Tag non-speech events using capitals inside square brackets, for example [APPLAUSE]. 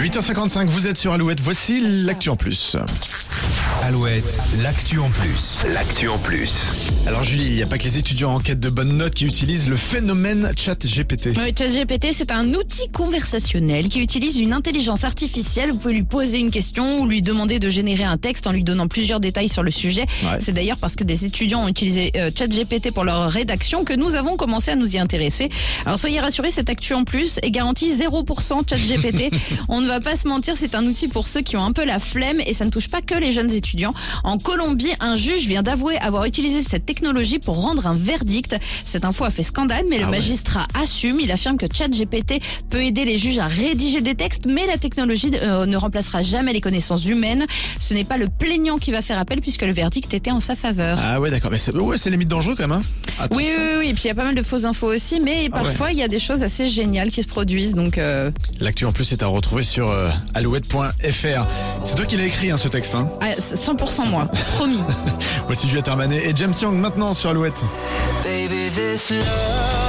8h55, vous êtes sur Alouette, voici l'actu en plus. Alouette, l'actu en plus. L'actu en plus. Alors Julie, il n'y a pas que les étudiants en quête de bonnes notes qui utilisent le phénomène chat GPT. Oui, ChatGPT, c'est un outil conversationnel qui utilise une intelligence artificielle. Vous pouvez lui poser une question ou lui demander de générer un texte en lui donnant plusieurs détails sur le sujet. Ouais. C'est d'ailleurs parce que des étudiants ont utilisé euh, ChatGPT pour leur rédaction que nous avons commencé à nous y intéresser. Alors soyez rassurés, cette actu en plus est garantie 0% ChatGPT. [LAUGHS] On ne va pas se mentir, c'est un outil pour ceux qui ont un peu la flemme et ça ne touche pas que les jeunes étudiants. En Colombie, un juge vient d'avouer avoir utilisé cette technologie pour rendre un verdict. Cette info a fait scandale, mais le Ah ouais. magistrat assume. Il affirme que ChatGPT peut aider les juges à rédiger des textes, mais la technologie euh, ne remplacera jamais les connaissances humaines. Ce n'est pas le plaignant qui va faire appel puisque le verdict était en sa faveur. Ah ouais d'accord, mais c'est ouais, c'est limite dangereux quand même. Hein Attention. Oui, oui, oui, et puis il y a pas mal de fausses infos aussi, mais Ah parfois il y a des choses assez géniales qui se produisent, donc euh, L'actu en plus est à retrouver sur euh, alouette.fr. C'est toi qui l'as écrit hein, ce texte. Hein ah, 100% moi, promis. [LAUGHS] Voici Juliette Armanet et James Young maintenant sur Alouette. Baby, this love,